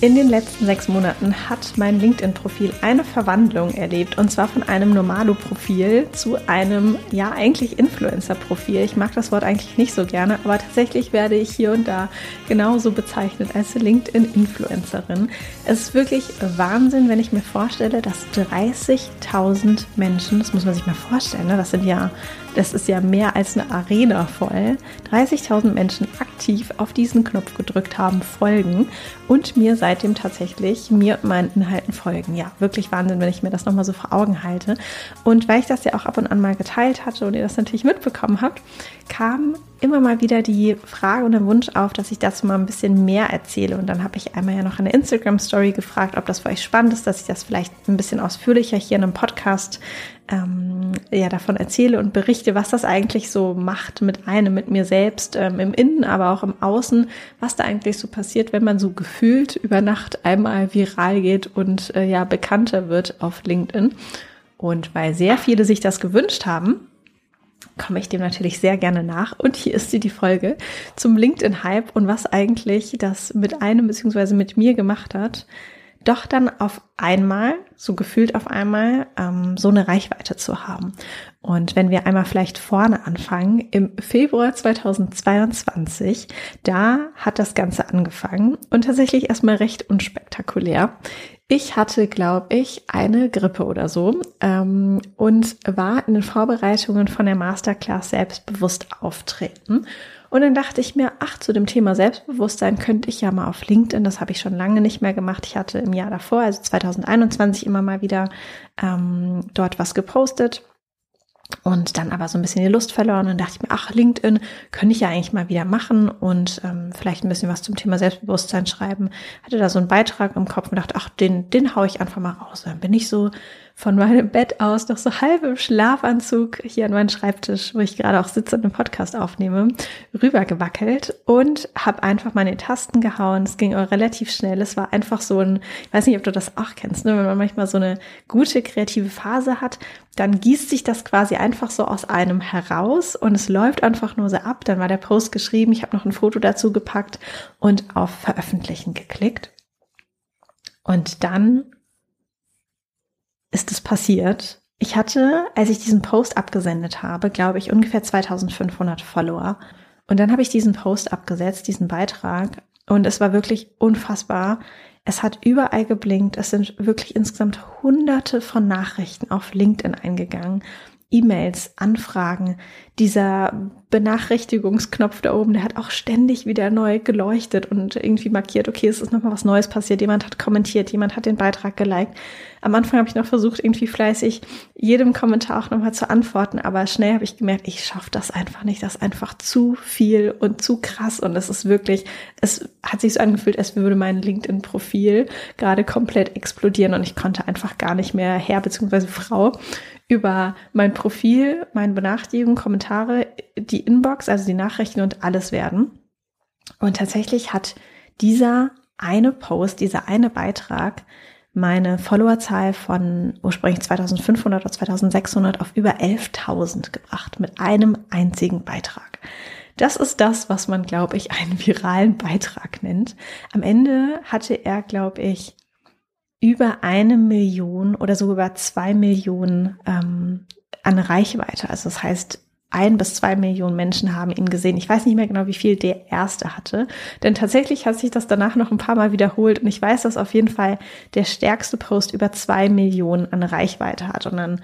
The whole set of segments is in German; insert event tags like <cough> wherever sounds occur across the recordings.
In den letzten sechs Monaten hat mein LinkedIn-Profil eine Verwandlung erlebt und zwar von einem Normalo-Profil zu einem, ja, eigentlich Influencer-Profil. Ich mag das Wort eigentlich nicht so gerne, aber tatsächlich werde ich hier und da genauso bezeichnet als LinkedIn-Influencerin. Es ist wirklich Wahnsinn, wenn ich mir vorstelle, dass 30.000 Menschen, das muss man sich mal vorstellen, ne? das sind ja das ist ja mehr als eine Arena voll, 30.000 Menschen aktiv auf diesen Knopf gedrückt haben, folgen und mir seitdem tatsächlich mir und meinen Inhalten folgen. Ja, wirklich Wahnsinn, wenn ich mir das nochmal so vor Augen halte. Und weil ich das ja auch ab und an mal geteilt hatte und ihr das natürlich mitbekommen habt, kam immer mal wieder die Frage und der Wunsch auf, dass ich dazu mal ein bisschen mehr erzähle. Und dann habe ich einmal ja noch eine Instagram-Story gefragt, ob das für euch spannend ist, dass ich das vielleicht ein bisschen ausführlicher hier in einem Podcast ähm, ja davon erzähle und berichte, was das eigentlich so macht mit einem, mit mir selbst, ähm, im Innen, aber auch im Außen, was da eigentlich so passiert, wenn man so gefühlt über Nacht einmal viral geht und äh, ja bekannter wird auf LinkedIn. Und weil sehr viele sich das gewünscht haben, komme ich dem natürlich sehr gerne nach. Und hier ist sie die Folge zum LinkedIn-Hype und was eigentlich das mit einem beziehungsweise mit mir gemacht hat doch dann auf einmal, so gefühlt auf einmal, ähm, so eine Reichweite zu haben. Und wenn wir einmal vielleicht vorne anfangen, im Februar 2022, da hat das Ganze angefangen und tatsächlich erstmal recht unspektakulär. Ich hatte, glaube ich, eine Grippe oder so ähm, und war in den Vorbereitungen von der Masterclass selbstbewusst auftreten und dann dachte ich mir, ach, zu dem Thema Selbstbewusstsein könnte ich ja mal auf LinkedIn, das habe ich schon lange nicht mehr gemacht. Ich hatte im Jahr davor, also 2021, immer mal wieder ähm, dort was gepostet und dann aber so ein bisschen die Lust verloren und dachte ich mir, ach, LinkedIn könnte ich ja eigentlich mal wieder machen und ähm, vielleicht ein bisschen was zum Thema Selbstbewusstsein schreiben. Hatte da so einen Beitrag im Kopf und dachte, ach, den, den hau ich einfach mal raus. Dann bin ich so von meinem Bett aus noch so halb im Schlafanzug hier an meinen Schreibtisch, wo ich gerade auch sitze und einen Podcast aufnehme, rübergewackelt und habe einfach meine Tasten gehauen. Es ging auch relativ schnell. Es war einfach so ein, ich weiß nicht, ob du das auch kennst, ne? wenn man manchmal so eine gute kreative Phase hat, dann gießt sich das quasi einfach so aus einem heraus und es läuft einfach nur so ab. Dann war der Post geschrieben, ich habe noch ein Foto dazu gepackt und auf Veröffentlichen geklickt. Und dann ist es passiert. Ich hatte, als ich diesen Post abgesendet habe, glaube ich, ungefähr 2500 Follower. Und dann habe ich diesen Post abgesetzt, diesen Beitrag. Und es war wirklich unfassbar. Es hat überall geblinkt. Es sind wirklich insgesamt hunderte von Nachrichten auf LinkedIn eingegangen. E-Mails, Anfragen, dieser Benachrichtigungsknopf da oben, der hat auch ständig wieder neu geleuchtet und irgendwie markiert, okay, es ist nochmal was Neues passiert, jemand hat kommentiert, jemand hat den Beitrag geliked. Am Anfang habe ich noch versucht, irgendwie fleißig jedem Kommentar auch nochmal zu antworten, aber schnell habe ich gemerkt, ich schaffe das einfach nicht, das ist einfach zu viel und zu krass und es ist wirklich, es hat sich so angefühlt, als würde mein LinkedIn-Profil gerade komplett explodieren und ich konnte einfach gar nicht mehr Herr bzw. Frau über mein Profil, meine Benachrichtigungen, Kommentare, die Inbox, also die Nachrichten und alles werden. Und tatsächlich hat dieser eine Post, dieser eine Beitrag meine Followerzahl von ursprünglich 2500 oder 2600 auf über 11.000 gebracht mit einem einzigen Beitrag. Das ist das, was man, glaube ich, einen viralen Beitrag nennt. Am Ende hatte er, glaube ich, über eine Million oder sogar über zwei Millionen ähm, an Reichweite. Also das heißt, ein bis zwei Millionen Menschen haben ihn gesehen. Ich weiß nicht mehr genau, wie viel der erste hatte, denn tatsächlich hat sich das danach noch ein paar Mal wiederholt und ich weiß, dass auf jeden Fall der stärkste Post über zwei Millionen an Reichweite hat und dann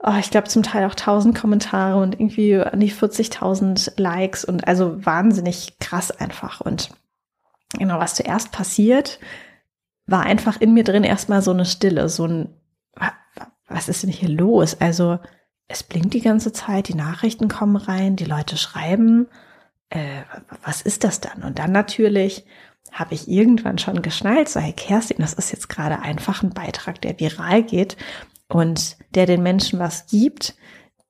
Oh, ich glaube zum Teil auch 1000 Kommentare und irgendwie an die 40.000 Likes und also wahnsinnig krass einfach. Und genau, was zuerst passiert, war einfach in mir drin erstmal so eine Stille, so ein, was ist denn hier los? Also, es blinkt die ganze Zeit, die Nachrichten kommen rein, die Leute schreiben. Äh, was ist das dann? Und dann natürlich habe ich irgendwann schon geschnallt, so hey Kerstin, das ist jetzt gerade einfach ein Beitrag, der viral geht und der den Menschen was gibt,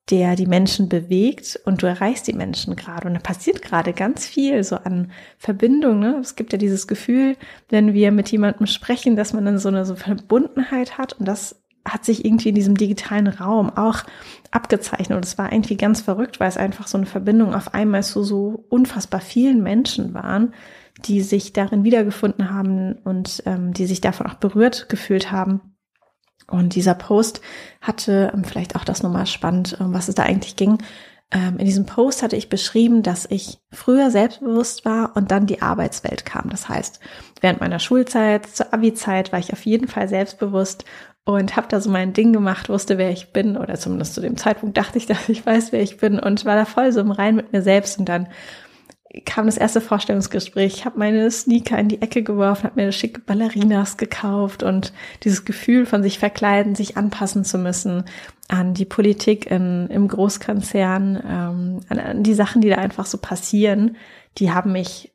der die Menschen bewegt und du erreichst die Menschen gerade. Und da passiert gerade ganz viel so an Verbindung. Ne? Es gibt ja dieses Gefühl, wenn wir mit jemandem sprechen, dass man dann so eine so Verbundenheit hat und das hat sich irgendwie in diesem digitalen Raum auch abgezeichnet. Und es war irgendwie ganz verrückt, weil es einfach so eine Verbindung auf einmal zu so unfassbar vielen Menschen waren, die sich darin wiedergefunden haben und ähm, die sich davon auch berührt gefühlt haben. Und dieser Post hatte, ähm, vielleicht auch das nochmal spannend, ähm, was es da eigentlich ging. Ähm, in diesem Post hatte ich beschrieben, dass ich früher selbstbewusst war und dann die Arbeitswelt kam. Das heißt, während meiner Schulzeit, zur Abi-Zeit war ich auf jeden Fall selbstbewusst und habe da so mein Ding gemacht, wusste, wer ich bin oder zumindest zu dem Zeitpunkt dachte ich, <laughs> dass ich weiß, wer ich bin und war da voll so im Rein mit mir selbst und dann kam das erste Vorstellungsgespräch. Ich habe meine Sneaker in die Ecke geworfen, habe mir schicke Ballerinas gekauft und dieses Gefühl von sich verkleiden, sich anpassen zu müssen an die Politik in, im Großkonzern, ähm, an, an die Sachen, die da einfach so passieren, die haben mich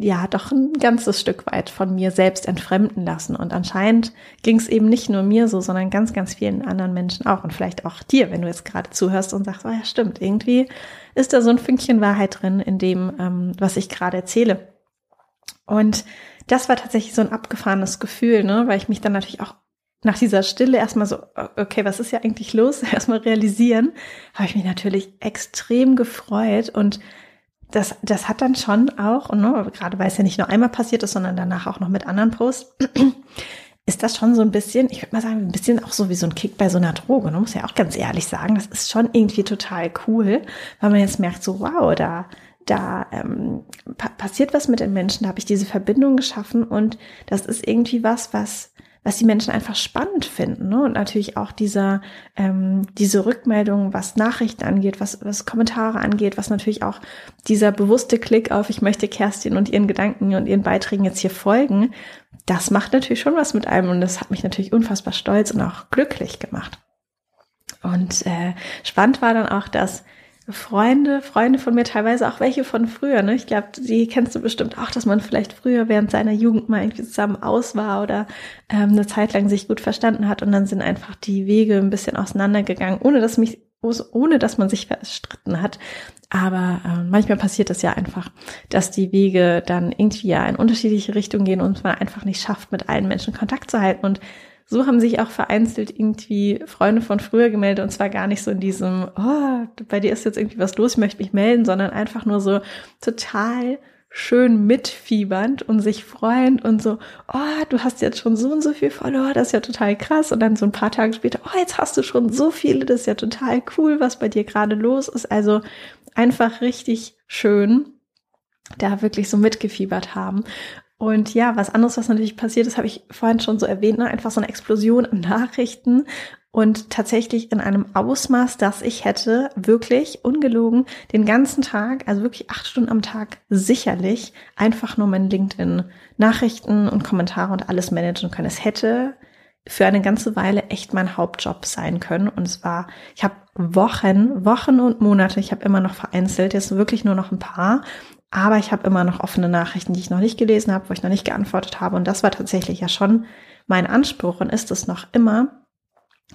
ja doch ein ganzes Stück weit von mir selbst entfremden lassen. Und anscheinend ging es eben nicht nur mir so, sondern ganz, ganz vielen anderen Menschen auch. Und vielleicht auch dir, wenn du jetzt gerade zuhörst und sagst, oh ja, stimmt, irgendwie ist da so ein Fünkchen Wahrheit drin in dem, ähm, was ich gerade erzähle. Und das war tatsächlich so ein abgefahrenes Gefühl, ne, weil ich mich dann natürlich auch nach dieser Stille erstmal so, okay, was ist ja eigentlich los? <laughs> Erstmal realisieren, habe ich mich natürlich extrem gefreut und das, das hat dann schon auch, und ne, gerade weil es ja nicht nur einmal passiert ist, sondern danach auch noch mit anderen Posts, <clears throat> ist das schon so ein bisschen, ich würde mal sagen, ein bisschen auch so wie so ein Kick bei so einer Droge. Ne? Muss ja auch ganz ehrlich sagen, das ist schon irgendwie total cool, weil man jetzt merkt, so wow, da, da ähm, pa passiert was mit den Menschen, da habe ich diese Verbindung geschaffen und das ist irgendwie was, was was die Menschen einfach spannend finden. Ne? Und natürlich auch dieser, ähm, diese Rückmeldung, was Nachrichten angeht, was, was Kommentare angeht, was natürlich auch dieser bewusste Klick auf, ich möchte Kerstin und ihren Gedanken und ihren Beiträgen jetzt hier folgen, das macht natürlich schon was mit einem und das hat mich natürlich unfassbar stolz und auch glücklich gemacht. Und äh, spannend war dann auch, dass Freunde, Freunde von mir, teilweise auch welche von früher, ne? Ich glaube, die kennst du bestimmt auch, dass man vielleicht früher während seiner Jugend mal irgendwie zusammen aus war oder ähm, eine Zeit lang sich gut verstanden hat und dann sind einfach die Wege ein bisschen auseinandergegangen, ohne dass mich, ohne dass man sich verstritten hat. Aber äh, manchmal passiert es ja einfach, dass die Wege dann irgendwie ja in unterschiedliche Richtungen gehen und man einfach nicht schafft, mit allen Menschen Kontakt zu halten. Und so haben sich auch vereinzelt irgendwie Freunde von früher gemeldet und zwar gar nicht so in diesem, oh, bei dir ist jetzt irgendwie was los, ich möchte mich melden, sondern einfach nur so total schön mitfiebernd und sich freuend und so, oh, du hast jetzt schon so und so viel verloren, das ist ja total krass. Und dann so ein paar Tage später, oh, jetzt hast du schon so viele, das ist ja total cool, was bei dir gerade los ist. Also einfach richtig schön da wirklich so mitgefiebert haben. Und ja, was anderes, was natürlich passiert ist, habe ich vorhin schon so erwähnt, ne? einfach so eine Explosion an Nachrichten und tatsächlich in einem Ausmaß, dass ich hätte wirklich ungelogen den ganzen Tag, also wirklich acht Stunden am Tag sicherlich einfach nur mein LinkedIn Nachrichten und Kommentare und alles managen können. Es hätte für eine ganze Weile echt mein Hauptjob sein können. Und es war, ich habe Wochen, Wochen und Monate, ich habe immer noch vereinzelt, jetzt wirklich nur noch ein paar, aber ich habe immer noch offene Nachrichten, die ich noch nicht gelesen habe, wo ich noch nicht geantwortet habe. Und das war tatsächlich ja schon mein Anspruch und ist es noch immer,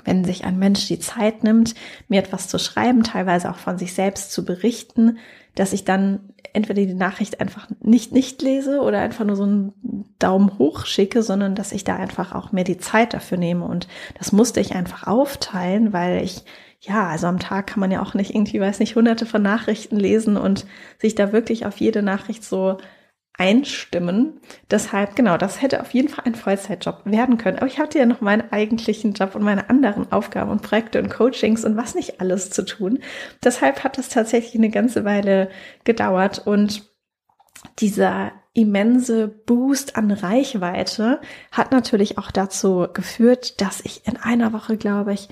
wenn sich ein Mensch die Zeit nimmt, mir etwas zu schreiben, teilweise auch von sich selbst zu berichten, dass ich dann entweder die Nachricht einfach nicht nicht lese oder einfach nur so einen Daumen hoch schicke, sondern dass ich da einfach auch mehr die Zeit dafür nehme. Und das musste ich einfach aufteilen, weil ich ja, also am Tag kann man ja auch nicht irgendwie, weiß nicht, hunderte von Nachrichten lesen und sich da wirklich auf jede Nachricht so einstimmen. Deshalb, genau, das hätte auf jeden Fall ein Vollzeitjob werden können. Aber ich hatte ja noch meinen eigentlichen Job und meine anderen Aufgaben und Projekte und Coachings und was nicht alles zu tun. Deshalb hat das tatsächlich eine ganze Weile gedauert und dieser immense Boost an Reichweite hat natürlich auch dazu geführt, dass ich in einer Woche, glaube ich,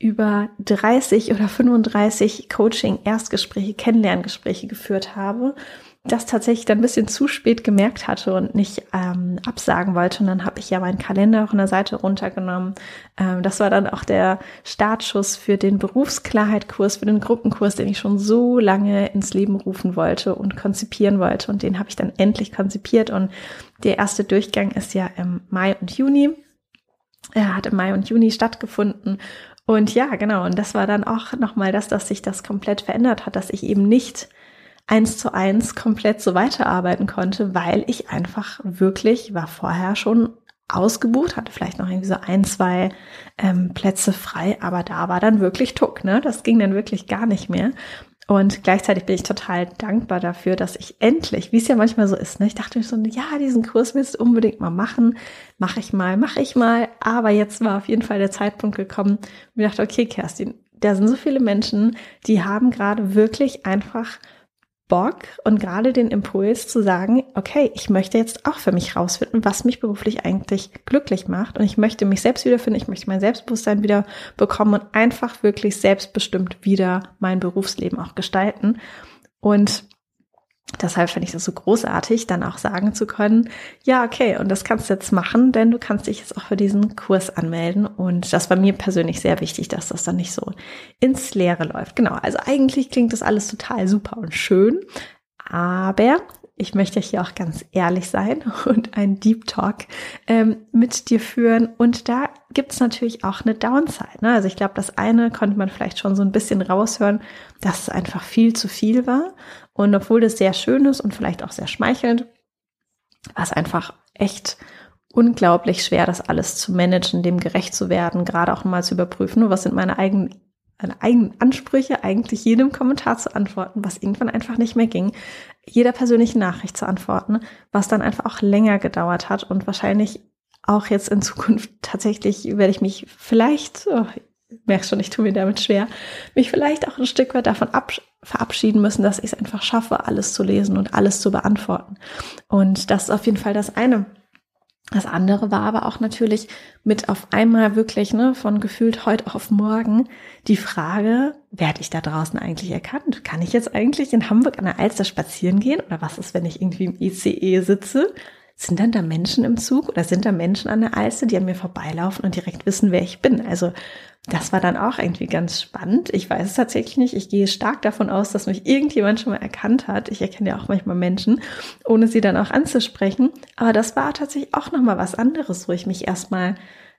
über 30 oder 35 Coaching-Erstgespräche, Kennenlerngespräche geführt habe, das tatsächlich dann ein bisschen zu spät gemerkt hatte und nicht ähm, absagen wollte. Und dann habe ich ja meinen Kalender von der Seite runtergenommen. Ähm, das war dann auch der Startschuss für den Berufsklarheit-Kurs, für den Gruppenkurs, den ich schon so lange ins Leben rufen wollte und konzipieren wollte. Und den habe ich dann endlich konzipiert. Und der erste Durchgang ist ja im Mai und Juni. Er hat im Mai und Juni stattgefunden Und ja, genau. Und das war dann auch nochmal das, dass sich das komplett verändert hat, dass ich eben nicht eins zu eins komplett so weiterarbeiten konnte, weil ich einfach wirklich war vorher schon ausgebucht, hatte vielleicht noch irgendwie so ein, zwei ähm, Plätze frei, aber da war dann wirklich Tuck, ne? Das ging dann wirklich gar nicht mehr. Und gleichzeitig bin ich total dankbar dafür, dass ich endlich, wie es ja manchmal so ist, ne? ich dachte mir so, ja, diesen Kurs willst du unbedingt mal machen, mache ich mal, mache ich mal. Aber jetzt war auf jeden Fall der Zeitpunkt gekommen, wo ich dachte, okay, Kerstin, da sind so viele Menschen, die haben gerade wirklich einfach Bock und gerade den Impuls zu sagen, okay, ich möchte jetzt auch für mich rausfinden, was mich beruflich eigentlich glücklich macht und ich möchte mich selbst wiederfinden, ich möchte mein Selbstbewusstsein wieder bekommen und einfach wirklich selbstbestimmt wieder mein Berufsleben auch gestalten. Und Deshalb finde ich das so großartig, dann auch sagen zu können, ja, okay, und das kannst du jetzt machen, denn du kannst dich jetzt auch für diesen Kurs anmelden. Und das war mir persönlich sehr wichtig, dass das dann nicht so ins Leere läuft. Genau, also eigentlich klingt das alles total super und schön, aber ich möchte hier auch ganz ehrlich sein und einen Deep Talk ähm, mit dir führen. Und da gibt es natürlich auch eine Downside. Ne? Also ich glaube, das eine konnte man vielleicht schon so ein bisschen raushören, dass es einfach viel zu viel war. Und obwohl das sehr schön ist und vielleicht auch sehr schmeichelnd, war es einfach echt unglaublich schwer, das alles zu managen, dem gerecht zu werden, gerade auch mal zu überprüfen, was sind meine eigenen meine eigenen Ansprüche, eigentlich jedem Kommentar zu antworten, was irgendwann einfach nicht mehr ging, jeder persönlichen Nachricht zu antworten, was dann einfach auch länger gedauert hat und wahrscheinlich auch jetzt in Zukunft tatsächlich werde ich mich vielleicht, oh, merkst schon, ich tue mir damit schwer, mich vielleicht auch ein Stück weit davon verabschieden müssen, dass ich es einfach schaffe, alles zu lesen und alles zu beantworten. Und das ist auf jeden Fall das eine. Das andere war aber auch natürlich mit auf einmal wirklich, ne, von gefühlt heute auf morgen die Frage, werde ich da draußen eigentlich erkannt? Kann ich jetzt eigentlich in Hamburg an der Alster spazieren gehen? Oder was ist, wenn ich irgendwie im ICE sitze? Sind dann da Menschen im Zug oder sind da Menschen an der Alster, die an mir vorbeilaufen und direkt wissen, wer ich bin? Also das war dann auch irgendwie ganz spannend. Ich weiß es tatsächlich nicht. Ich gehe stark davon aus, dass mich irgendjemand schon mal erkannt hat. Ich erkenne ja auch manchmal Menschen, ohne sie dann auch anzusprechen. Aber das war tatsächlich auch nochmal was anderes, wo ich mich erstmal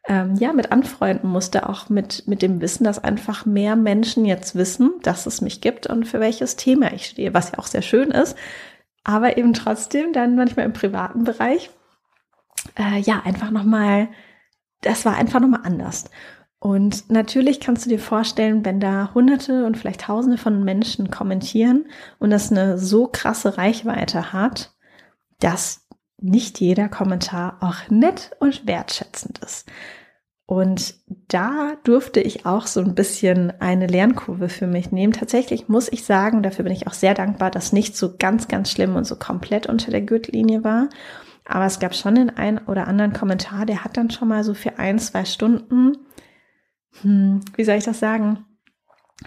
ähm, ja mit anfreunden musste, auch mit, mit dem Wissen, dass einfach mehr Menschen jetzt wissen, dass es mich gibt und für welches Thema ich stehe, was ja auch sehr schön ist. Aber eben trotzdem dann manchmal im privaten Bereich, äh, ja, einfach nochmal, das war einfach nochmal anders. Und natürlich kannst du dir vorstellen, wenn da Hunderte und vielleicht Tausende von Menschen kommentieren und das eine so krasse Reichweite hat, dass nicht jeder Kommentar auch nett und wertschätzend ist. Und da durfte ich auch so ein bisschen eine Lernkurve für mich nehmen. Tatsächlich muss ich sagen, dafür bin ich auch sehr dankbar, dass nicht so ganz, ganz schlimm und so komplett unter der Gürtellinie war. Aber es gab schon den einen oder anderen Kommentar, der hat dann schon mal so für ein, zwei Stunden hm, wie soll ich das sagen,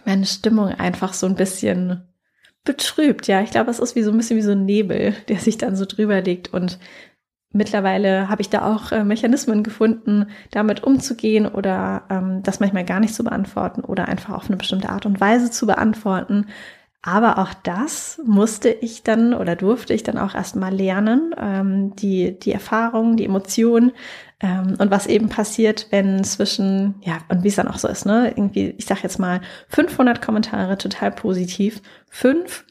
meine Stimmung einfach so ein bisschen betrübt. Ja, ich glaube, es ist wie so ein bisschen wie so ein Nebel, der sich dann so drüber legt und Mittlerweile habe ich da auch äh, Mechanismen gefunden, damit umzugehen oder ähm, das manchmal gar nicht zu beantworten oder einfach auf eine bestimmte Art und Weise zu beantworten. Aber auch das musste ich dann oder durfte ich dann auch erstmal lernen, ähm, die, die Erfahrung, die Emotionen ähm, und was eben passiert, wenn zwischen, ja, und wie es dann auch so ist, ne, irgendwie, ich sag jetzt mal, 500 Kommentare total positiv, fünf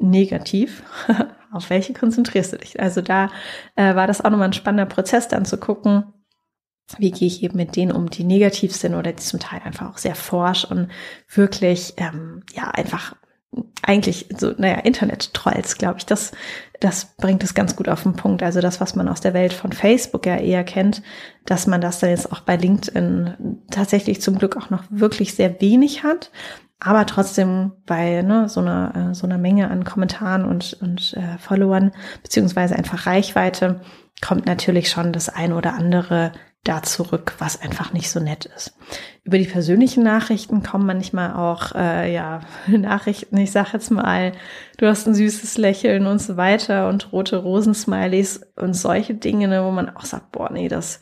negativ, <laughs> auf welche konzentrierst du dich? Also da äh, war das auch nochmal ein spannender Prozess, dann zu gucken, wie gehe ich eben mit denen um, die negativ sind oder die zum Teil einfach auch sehr forsch und wirklich, ähm, ja, einfach eigentlich so, naja, Internet-Trolls, glaube ich, das, das bringt es ganz gut auf den Punkt. Also das, was man aus der Welt von Facebook ja eher kennt, dass man das dann jetzt auch bei LinkedIn tatsächlich zum Glück auch noch wirklich sehr wenig hat. Aber trotzdem bei ne, so, einer, äh, so einer Menge an Kommentaren und, und äh, Followern, beziehungsweise einfach Reichweite, kommt natürlich schon das eine oder andere da zurück, was einfach nicht so nett ist. Über die persönlichen Nachrichten kommen manchmal auch äh, ja <laughs> Nachrichten. Ich sag jetzt mal, du hast ein süßes Lächeln und so weiter und rote Rosensmileys und solche Dinge, ne, wo man auch sagt, boah, nee, das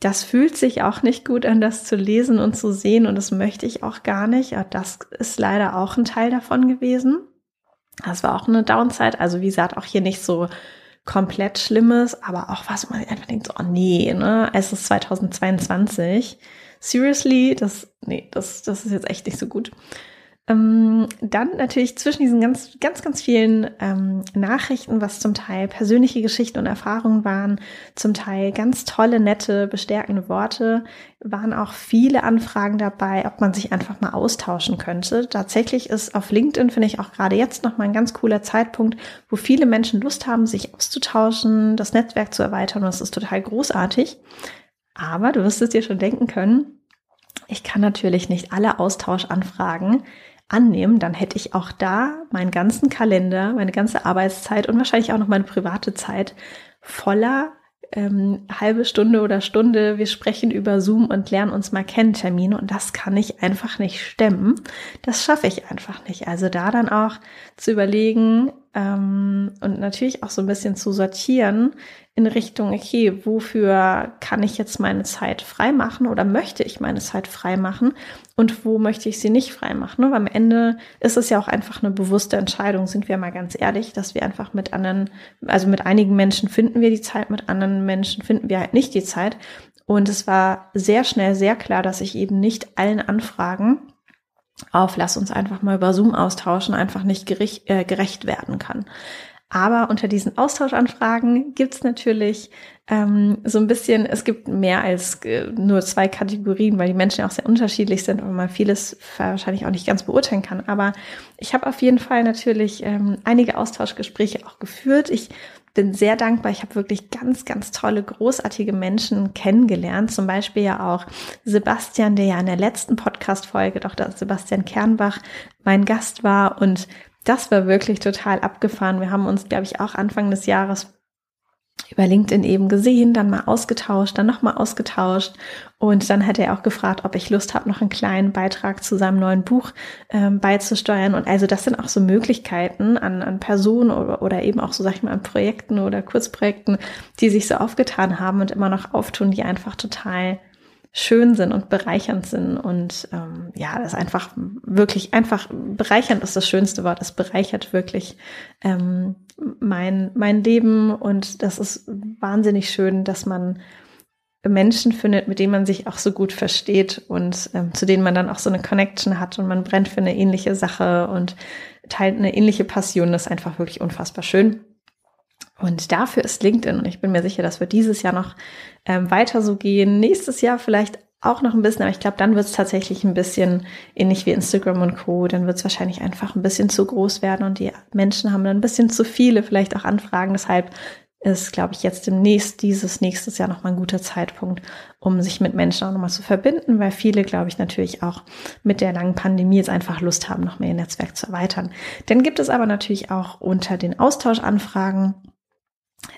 das fühlt sich auch nicht gut an, das zu lesen und zu sehen und das möchte ich auch gar nicht. Aber das ist leider auch ein Teil davon gewesen. Das war auch eine Downside. Also wie gesagt, auch hier nicht so komplett Schlimmes, aber auch was man einfach denkt, oh nee, ne, es ist 2022, seriously, das, nee, das, das ist jetzt echt nicht so gut. Ähm, dann natürlich zwischen diesen ganz, ganz, ganz vielen ähm, Nachrichten, was zum Teil persönliche Geschichten und Erfahrungen waren, zum Teil ganz tolle, nette, bestärkende Worte, waren auch viele Anfragen dabei, ob man sich einfach mal austauschen könnte. Tatsächlich ist auf LinkedIn, finde ich auch gerade jetzt noch mal ein ganz cooler Zeitpunkt, wo viele Menschen Lust haben, sich auszutauschen, das Netzwerk zu erweitern und das ist total großartig. Aber du wirst es dir schon denken können, ich kann natürlich nicht alle Austauschanfragen annehmen, dann hätte ich auch da meinen ganzen Kalender, meine ganze Arbeitszeit und wahrscheinlich auch noch meine private Zeit voller ähm, halbe Stunde oder Stunde, wir sprechen über Zoom und lernen uns mal kennen Termine und das kann ich einfach nicht stemmen. Das schaffe ich einfach nicht. Also da dann auch zu überlegen ähm, und natürlich auch so ein bisschen zu sortieren, in Richtung, okay, wofür kann ich jetzt meine Zeit freimachen oder möchte ich meine Zeit freimachen und wo möchte ich sie nicht freimachen? Ne? Weil am Ende ist es ja auch einfach eine bewusste Entscheidung, sind wir mal ganz ehrlich, dass wir einfach mit anderen, also mit einigen Menschen finden wir die Zeit, mit anderen Menschen finden wir halt nicht die Zeit. Und es war sehr schnell sehr klar, dass ich eben nicht allen Anfragen auf, lass uns einfach mal über Zoom austauschen, einfach nicht gerecht, äh, gerecht werden kann. Aber unter diesen Austauschanfragen gibt's natürlich ähm, so ein bisschen, es gibt mehr als äh, nur zwei Kategorien, weil die Menschen auch sehr unterschiedlich sind und man vieles wahrscheinlich auch nicht ganz beurteilen kann. Aber ich habe auf jeden Fall natürlich ähm, einige Austauschgespräche auch geführt. Ich bin sehr dankbar. Ich habe wirklich ganz, ganz tolle, großartige Menschen kennengelernt. Zum Beispiel ja auch Sebastian, der ja in der letzten Podcast-Folge, doch Sebastian Kernbach mein Gast war und das war wirklich total abgefahren. Wir haben uns, glaube ich, auch Anfang des Jahres über LinkedIn eben gesehen, dann mal ausgetauscht, dann nochmal ausgetauscht. Und dann hat er auch gefragt, ob ich Lust habe, noch einen kleinen Beitrag zu seinem neuen Buch ähm, beizusteuern. Und also das sind auch so Möglichkeiten an, an Personen oder, oder eben auch so, sag ich mal, an Projekten oder Kurzprojekten, die sich so aufgetan haben und immer noch auftun, die einfach total schön sind und bereichernd sind. Und ähm, ja, das ist einfach wirklich einfach bereichernd ist das schönste Wort. Es bereichert wirklich ähm, mein, mein Leben und das ist wahnsinnig schön, dass man Menschen findet, mit denen man sich auch so gut versteht und ähm, zu denen man dann auch so eine Connection hat und man brennt für eine ähnliche Sache und teilt eine ähnliche Passion. Das ist einfach wirklich unfassbar schön. Und dafür ist LinkedIn, und ich bin mir sicher, dass wir dieses Jahr noch ähm, weiter so gehen, nächstes Jahr vielleicht auch noch ein bisschen, aber ich glaube, dann wird es tatsächlich ein bisschen ähnlich wie Instagram und Co. Dann wird es wahrscheinlich einfach ein bisschen zu groß werden und die Menschen haben dann ein bisschen zu viele vielleicht auch Anfragen. Deshalb ist, glaube ich, jetzt demnächst dieses nächstes Jahr nochmal ein guter Zeitpunkt, um sich mit Menschen auch nochmal zu verbinden, weil viele, glaube ich, natürlich auch mit der langen Pandemie jetzt einfach Lust haben, noch mehr ihr Netzwerk zu erweitern. Dann gibt es aber natürlich auch unter den Austauschanfragen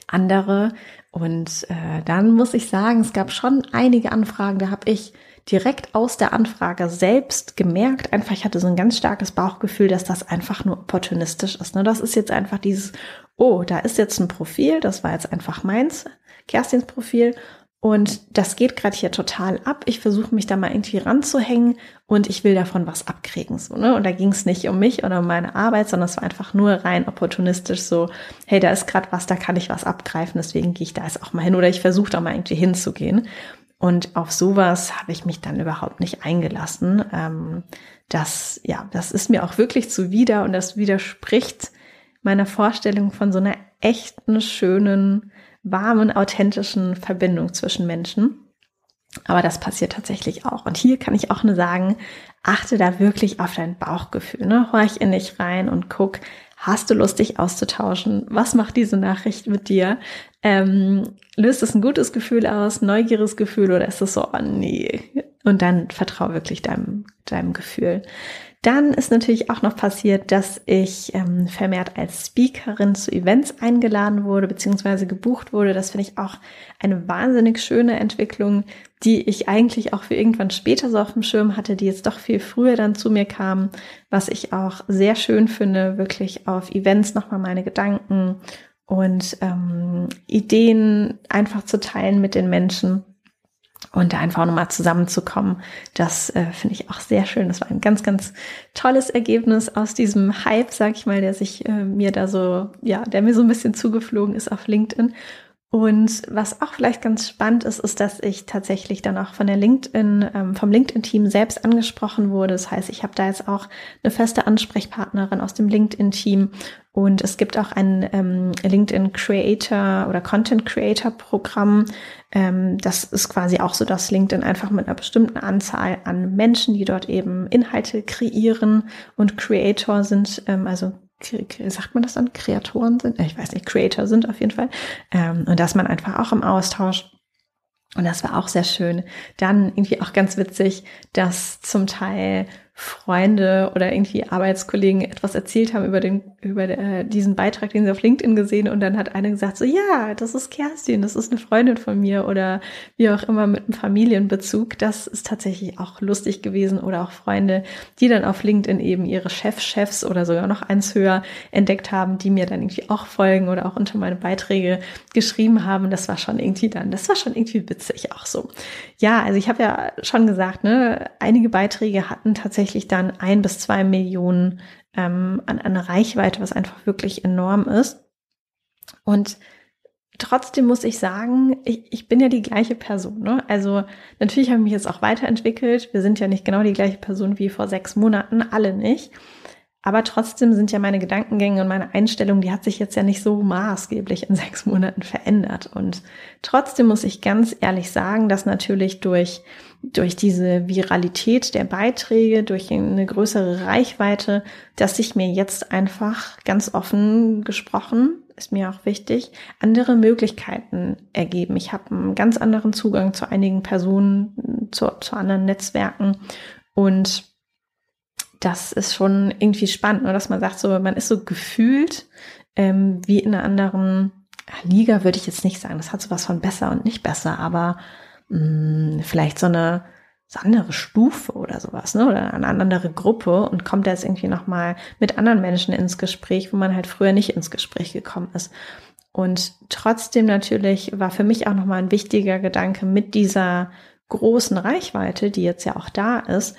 andere. Und äh, dann muss ich sagen, es gab schon einige Anfragen, da habe ich direkt aus der Anfrage selbst gemerkt, einfach ich hatte so ein ganz starkes Bauchgefühl, dass das einfach nur opportunistisch ist. Ne? Das ist jetzt einfach dieses, oh, da ist jetzt ein Profil, das war jetzt einfach meins, Kerstins Profil und das geht gerade hier total ab. Ich versuche mich da mal irgendwie ranzuhängen und ich will davon was abkriegen. So, ne? Und da ging es nicht um mich oder um meine Arbeit, sondern es war einfach nur rein opportunistisch so, hey, da ist gerade was, da kann ich was abgreifen, deswegen gehe ich da jetzt auch mal hin oder ich versuche da mal irgendwie hinzugehen. Und auf sowas habe ich mich dann überhaupt nicht eingelassen. Ähm, das, ja, das ist mir auch wirklich zuwider und das widerspricht meiner Vorstellung von so einer echten, schönen, warmen, authentischen Verbindung zwischen Menschen. Aber das passiert tatsächlich auch. Und hier kann ich auch nur sagen, achte da wirklich auf dein Bauchgefühl. Ne? Horch in dich rein und guck, hast du Lust, dich auszutauschen? Was macht diese Nachricht mit dir? Ähm, löst es ein gutes Gefühl aus, neugieriges Gefühl oder ist es so, oh nee? Und dann vertraue wirklich deinem, deinem Gefühl. Dann ist natürlich auch noch passiert, dass ich ähm, vermehrt als Speakerin zu Events eingeladen wurde, beziehungsweise gebucht wurde. Das finde ich auch eine wahnsinnig schöne Entwicklung, die ich eigentlich auch für irgendwann später so auf dem Schirm hatte, die jetzt doch viel früher dann zu mir kam, was ich auch sehr schön finde, wirklich auf Events nochmal meine Gedanken und ähm, Ideen einfach zu teilen mit den Menschen und da einfach nochmal zusammenzukommen. Das äh, finde ich auch sehr schön. Das war ein ganz, ganz tolles Ergebnis aus diesem Hype, sag ich mal, der sich äh, mir da so, ja, der mir so ein bisschen zugeflogen ist auf LinkedIn. Und was auch vielleicht ganz spannend ist, ist, dass ich tatsächlich dann auch von der LinkedIn, ähm, vom LinkedIn-Team selbst angesprochen wurde. Das heißt, ich habe da jetzt auch eine feste Ansprechpartnerin aus dem LinkedIn-Team und es gibt auch ein ähm, LinkedIn Creator oder Content Creator Programm. Ähm, das ist quasi auch so, dass LinkedIn einfach mit einer bestimmten Anzahl an Menschen, die dort eben Inhalte kreieren und Creator sind, ähm, also sagt man das dann, Kreatoren sind? Ich weiß nicht, Creator sind auf jeden Fall. Ähm, und dass man einfach auch im Austausch und das war auch sehr schön. Dann irgendwie auch ganz witzig, dass zum Teil Freunde oder irgendwie Arbeitskollegen etwas erzählt haben über den über äh, diesen Beitrag, den sie auf LinkedIn gesehen und dann hat einer gesagt so ja, das ist Kerstin, das ist eine Freundin von mir oder wie auch immer mit einem Familienbezug. Das ist tatsächlich auch lustig gewesen oder auch Freunde, die dann auf LinkedIn eben ihre Chefchefs oder sogar noch eins höher entdeckt haben, die mir dann irgendwie auch folgen oder auch unter meine Beiträge geschrieben haben. Das war schon irgendwie dann, das war schon irgendwie witzig auch so. Ja, also ich habe ja schon gesagt, ne, einige Beiträge hatten tatsächlich tatsächlich dann ein bis zwei Millionen ähm, an, an Reichweite, was einfach wirklich enorm ist. Und trotzdem muss ich sagen, ich, ich bin ja die gleiche Person. Ne? Also natürlich habe ich mich jetzt auch weiterentwickelt. Wir sind ja nicht genau die gleiche Person wie vor sechs Monaten, alle nicht. Aber trotzdem sind ja meine Gedankengänge und meine Einstellung, die hat sich jetzt ja nicht so maßgeblich in <laughs> sechs Monaten verändert. Und trotzdem muss ich ganz ehrlich sagen, dass natürlich durch, durch diese Viralität der Beiträge, durch eine größere Reichweite, dass sich mir jetzt einfach ganz offen gesprochen, ist mir auch wichtig, andere Möglichkeiten ergeben. Ich habe einen ganz anderen Zugang zu einigen Personen, zu, zu anderen Netzwerken und das ist schon irgendwie spannend, ne? dass man sagt, so man ist so gefühlt ähm, wie in einer anderen Liga, würde ich jetzt nicht sagen. Das hat sowas von besser und nicht besser, aber mh, mm, vielleicht so eine, so andere Stufe oder sowas, ne? Oder eine andere Gruppe und kommt jetzt irgendwie nochmal mit anderen Menschen ins Gespräch, wo man halt früher nicht ins Gespräch gekommen ist. Und trotzdem natürlich war für mich auch nochmal ein wichtiger Gedanke mit dieser großen Reichweite, die jetzt ja auch da ist,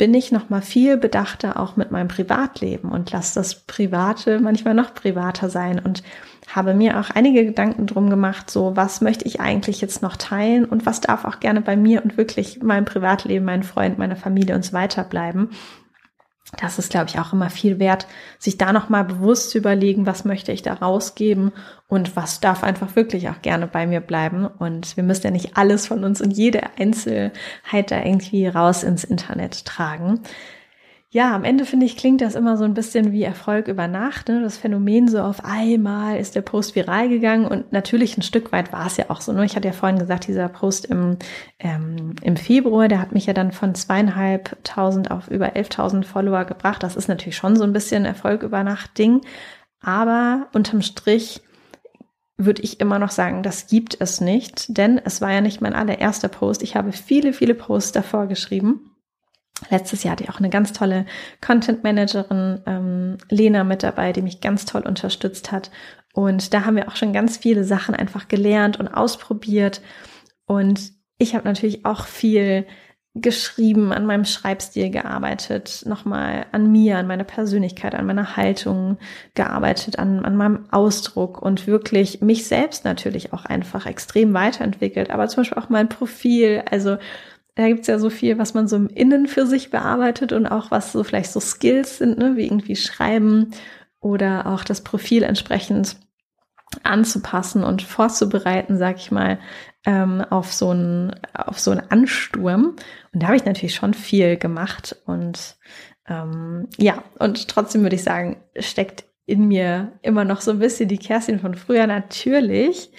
bin ich noch mal viel bedachter auch mit meinem Privatleben und lasse das Private manchmal noch privater sein und habe mir auch einige Gedanken drum gemacht, so was möchte ich eigentlich jetzt noch teilen und was darf auch gerne bei mir und wirklich meinem Privatleben, meinen Freund, meiner Familie und so weiter bleiben das ist, glaube ich, auch immer viel wert, sich da nochmal bewusst zu überlegen, was möchte ich da rausgeben und was darf einfach wirklich auch gerne bei mir bleiben. Und wir müssen ja nicht alles von uns und jede Einzelheit da irgendwie raus ins Internet tragen. Ja, am Ende finde ich, klingt das immer so ein bisschen wie Erfolg über Nacht. Ne? Das Phänomen so auf einmal ist der Post viral gegangen und natürlich ein Stück weit war es ja auch so. Ne? Ich hatte ja vorhin gesagt, dieser Post im, ähm, im Februar, der hat mich ja dann von zweieinhalbtausend auf über elftausend Follower gebracht. Das ist natürlich schon so ein bisschen Erfolg über Nacht Ding. Aber unterm Strich würde ich immer noch sagen, das gibt es nicht, denn es war ja nicht mein allererster Post. Ich habe viele, viele Posts davor geschrieben Letztes Jahr hatte ich auch eine ganz tolle Content Managerin, ähm, Lena, mit dabei, die mich ganz toll unterstützt hat. Und da haben wir auch schon ganz viele Sachen einfach gelernt und ausprobiert. Und ich habe natürlich auch viel geschrieben, an meinem Schreibstil gearbeitet, nochmal an mir, an meiner Persönlichkeit, an meiner Haltung gearbeitet, an, an meinem Ausdruck und wirklich mich selbst natürlich auch einfach extrem weiterentwickelt, aber zum Beispiel auch mein Profil, also da gibt's ja so viel, was man so im Innen für sich bearbeitet und auch was so vielleicht so Skills sind, ne, wie irgendwie Schreiben oder auch das Profil entsprechend anzupassen und vorzubereiten, sag ich mal, ähm, auf so einen auf so einen Ansturm. Und da habe ich natürlich schon viel gemacht und ähm, ja, und trotzdem würde ich sagen, steckt in mir immer noch so ein bisschen die Kerstin von früher natürlich.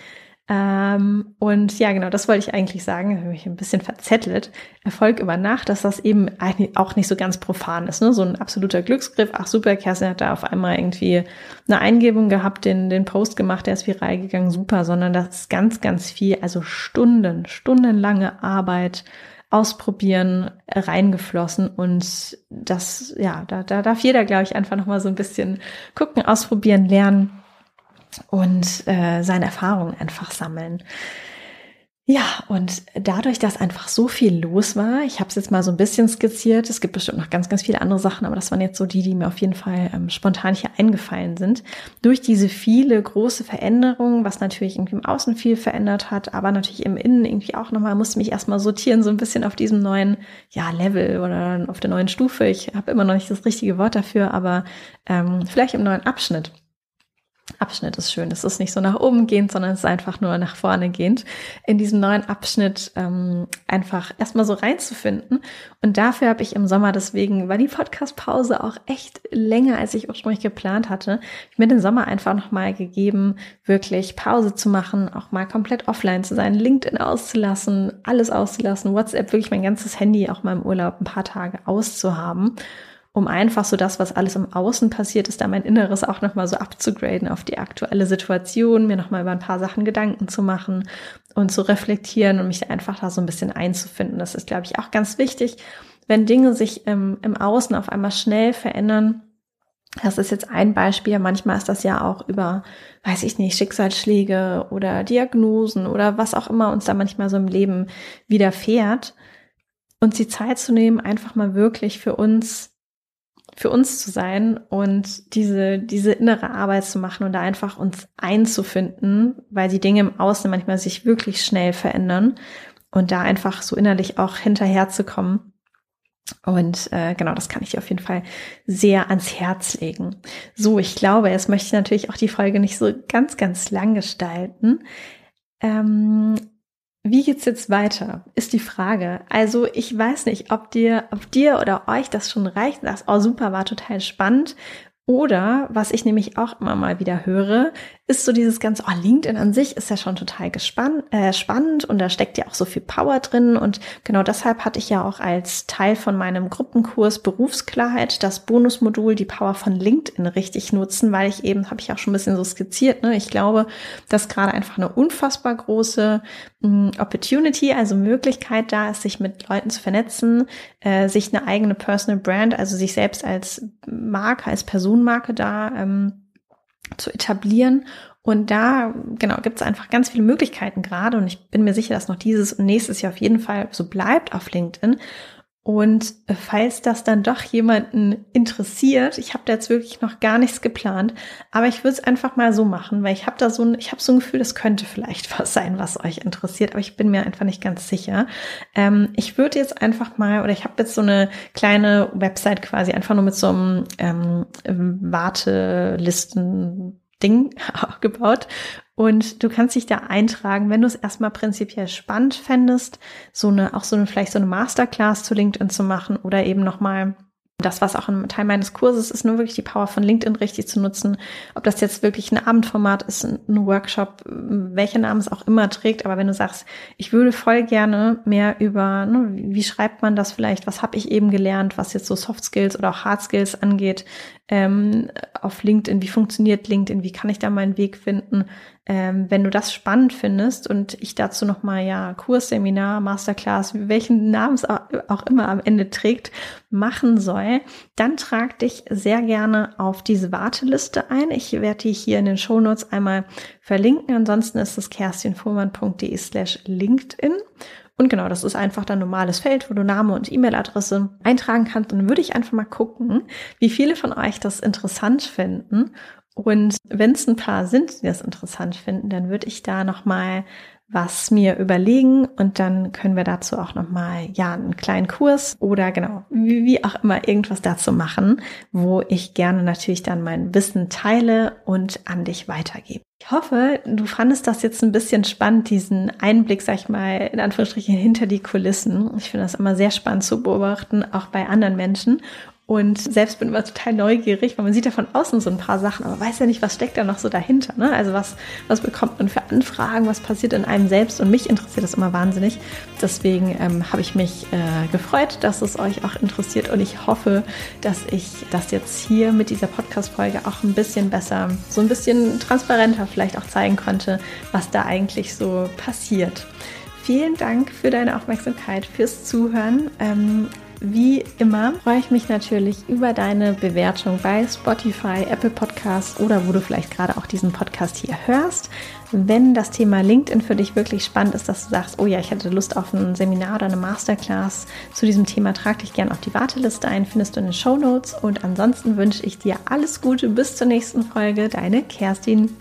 Ähm, und ja, genau, das wollte ich eigentlich sagen. Habe ich ein bisschen verzettelt. Erfolg über Nacht, dass das eben eigentlich auch nicht so ganz profan ist. Ne? So ein absoluter Glücksgriff. Ach super, Kerstin hat da auf einmal irgendwie eine Eingebung gehabt, den, den Post gemacht, der ist viral gegangen, super, sondern das ist ganz, ganz viel, also Stunden, stundenlange Arbeit, ausprobieren reingeflossen und das, ja, da, da darf jeder, glaube ich, einfach nochmal so ein bisschen gucken, ausprobieren, lernen und äh, seine Erfahrungen einfach sammeln. Ja, und dadurch, dass einfach so viel los war, ich habe es jetzt mal so ein bisschen skizziert, es gibt bestimmt noch ganz, ganz viele andere Sachen, aber das waren jetzt so die, die mir auf jeden Fall ähm, spontan hier eingefallen sind. Durch diese viele große Veränderungen, was natürlich irgendwie im Außen viel verändert hat, aber natürlich im Innen irgendwie auch nochmal, musste mich erstmal sortieren, so ein bisschen auf diesem neuen ja, Level oder auf der neuen Stufe. Ich habe immer noch nicht das richtige Wort dafür, aber ähm, vielleicht im neuen Abschnitt. Abschnitt ist schön. Es ist nicht so nach oben gehend, sondern es ist einfach nur nach vorne gehend. In diesem neuen Abschnitt ähm, einfach erstmal so reinzufinden. Und dafür habe ich im Sommer, deswegen war die Podcast-Pause auch echt länger, als ich ursprünglich geplant hatte. Ich mir den Sommer einfach nochmal gegeben, wirklich Pause zu machen, auch mal komplett offline zu sein, LinkedIn auszulassen, alles auszulassen, WhatsApp, wirklich mein ganzes Handy auch mal im Urlaub ein paar Tage auszuhaben um einfach so das, was alles im Außen passiert ist, da mein Inneres auch nochmal so abzugraden auf die aktuelle Situation, mir nochmal über ein paar Sachen Gedanken zu machen und zu reflektieren und mich einfach da so ein bisschen einzufinden. Das ist, glaube ich, auch ganz wichtig, wenn Dinge sich im, im Außen auf einmal schnell verändern. Das ist jetzt ein Beispiel. Manchmal ist das ja auch über, weiß ich nicht, Schicksalsschläge oder Diagnosen oder was auch immer uns da manchmal so im Leben widerfährt. Und die Zeit zu nehmen, einfach mal wirklich für uns für uns zu sein und diese, diese innere Arbeit zu machen und da einfach uns einzufinden, weil die Dinge im Außen manchmal sich wirklich schnell verändern und da einfach so innerlich auch hinterherzukommen. Und äh, genau, das kann ich dir auf jeden Fall sehr ans Herz legen. So, ich glaube, jetzt möchte ich natürlich auch die Folge nicht so ganz, ganz lang gestalten. Ähm, wie geht's jetzt weiter? Ist die Frage. Also ich weiß nicht, ob dir, ob dir oder euch das schon reicht. Das, oh super, war total spannend. Oder was ich nämlich auch immer mal wieder höre, ist so dieses ganze, oh, LinkedIn an sich ist ja schon total gespann, äh, spannend und da steckt ja auch so viel Power drin. Und genau deshalb hatte ich ja auch als Teil von meinem Gruppenkurs Berufsklarheit das Bonusmodul, die Power von LinkedIn richtig nutzen, weil ich eben, habe ich auch schon ein bisschen so skizziert, ne? ich glaube, dass gerade einfach eine unfassbar große Opportunity, also Möglichkeit da ist, sich mit Leuten zu vernetzen, äh, sich eine eigene Personal Brand, also sich selbst als Marke, als Personenmarke da ähm, zu etablieren. Und da, genau, gibt es einfach ganz viele Möglichkeiten gerade. Und ich bin mir sicher, dass noch dieses und nächstes Jahr auf jeden Fall so bleibt auf LinkedIn. Und falls das dann doch jemanden interessiert, ich habe da jetzt wirklich noch gar nichts geplant, aber ich würde es einfach mal so machen, weil ich habe da so ein, ich habe so ein Gefühl, das könnte vielleicht <laughs> was sein, was euch interessiert, aber ich bin mir einfach nicht ganz sicher. Ähm, ich würde jetzt einfach mal, oder ich habe jetzt so eine kleine Website quasi einfach nur mit so einem ähm, Wartelisten Ding <laughs> gebaut und du kannst dich da eintragen, wenn du es erstmal prinzipiell spannend fändest, so eine, auch so eine, vielleicht so eine Masterclass zu LinkedIn zu machen oder eben nochmal das, was auch ein Teil meines Kurses ist, nur wirklich die Power von LinkedIn richtig zu nutzen. Ob das jetzt wirklich ein Abendformat ist, ein Workshop, welcher Name es auch immer trägt. Aber wenn du sagst, ich würde voll gerne mehr über, ne, wie schreibt man das vielleicht, was habe ich eben gelernt, was jetzt so Soft Skills oder auch Hard Skills angeht, ähm, auf LinkedIn, wie funktioniert LinkedIn, wie kann ich da meinen Weg finden, ähm, wenn du das spannend findest und ich dazu nochmal ja Kurs, Seminar, Masterclass, welchen Namen es auch immer am Ende trägt, machen soll, dann trag dich sehr gerne auf diese Warteliste ein. Ich werde die hier in den Show Notes einmal verlinken. Ansonsten ist es kerstinfuhrmann.de slash LinkedIn. Und genau, das ist einfach dein normales Feld, wo du Name und E-Mail-Adresse eintragen kannst. Und dann würde ich einfach mal gucken, wie viele von euch das interessant finden. Und wenn es ein paar sind, die das interessant finden, dann würde ich da nochmal was mir überlegen und dann können wir dazu auch nochmal, ja, einen kleinen Kurs oder genau, wie, wie auch immer irgendwas dazu machen, wo ich gerne natürlich dann mein Wissen teile und an dich weitergebe. Ich hoffe, du fandest das jetzt ein bisschen spannend, diesen Einblick, sag ich mal, in Anführungsstrichen hinter die Kulissen. Ich finde das immer sehr spannend zu beobachten, auch bei anderen Menschen. Und selbst bin immer total neugierig, weil man sieht ja von außen so ein paar Sachen, aber weiß ja nicht, was steckt da noch so dahinter. Ne? Also was, was bekommt man für Anfragen, was passiert in einem selbst und mich interessiert das immer wahnsinnig. Deswegen ähm, habe ich mich äh, gefreut, dass es euch auch interessiert und ich hoffe, dass ich das jetzt hier mit dieser Podcast-Folge auch ein bisschen besser, so ein bisschen transparenter vielleicht auch zeigen konnte, was da eigentlich so passiert. Vielen Dank für deine Aufmerksamkeit, fürs Zuhören. Ähm, wie immer freue ich mich natürlich über deine Bewertung bei Spotify, Apple Podcasts oder wo du vielleicht gerade auch diesen Podcast hier hörst. Wenn das Thema LinkedIn für dich wirklich spannend ist, dass du sagst, oh ja, ich hätte Lust auf ein Seminar oder eine Masterclass zu diesem Thema, trag dich gerne auf die Warteliste ein, findest du in den Show Notes. Und ansonsten wünsche ich dir alles Gute bis zur nächsten Folge. Deine Kerstin.